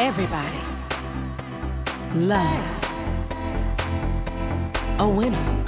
Everybody loves a winner.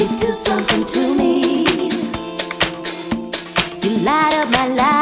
You do something to me. You light up my life.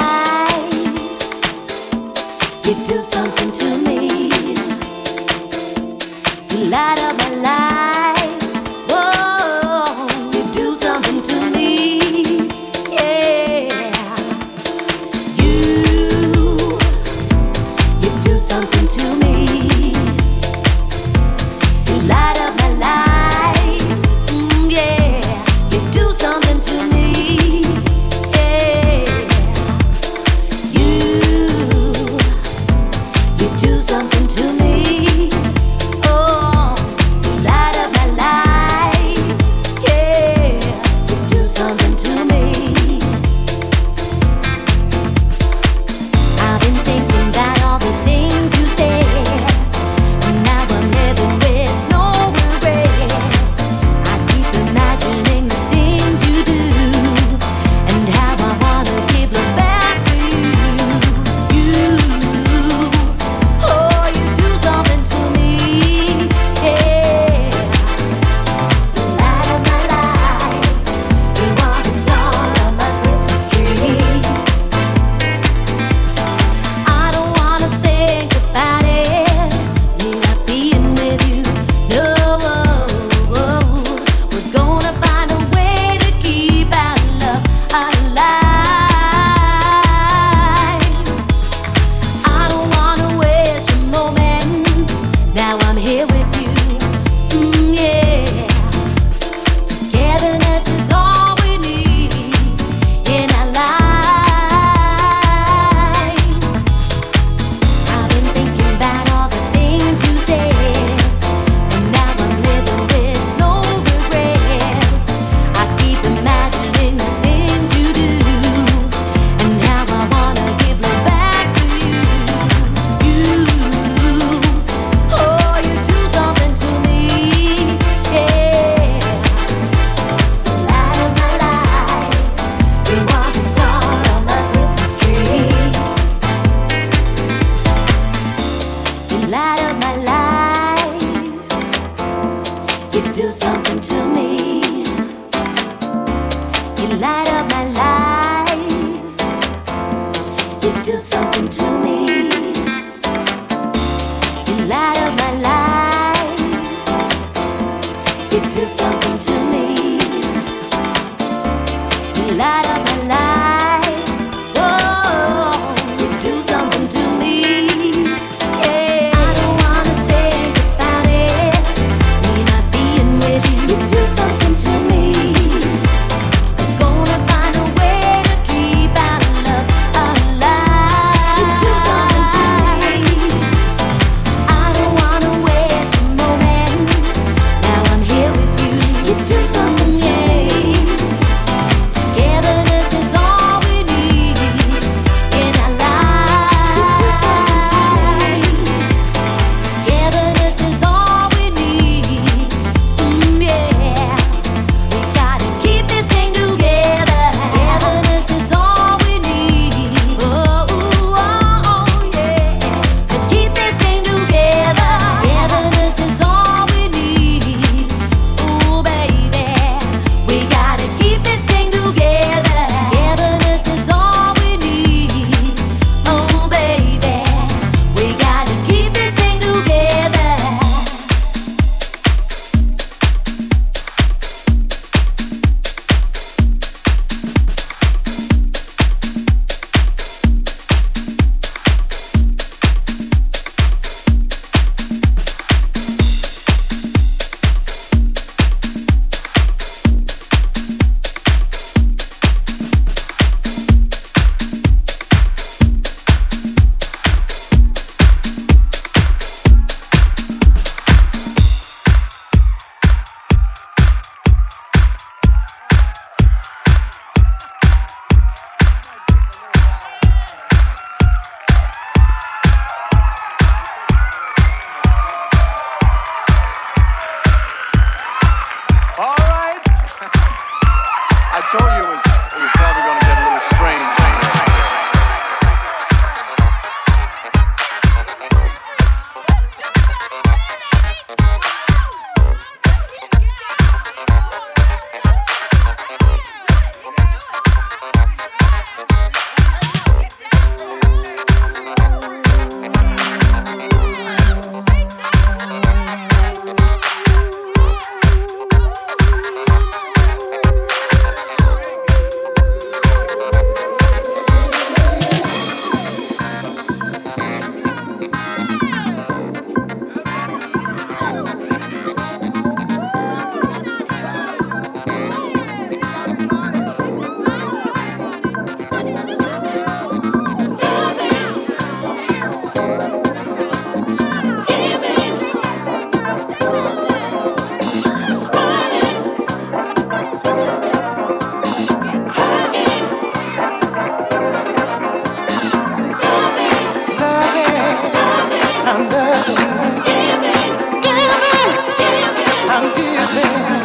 everything.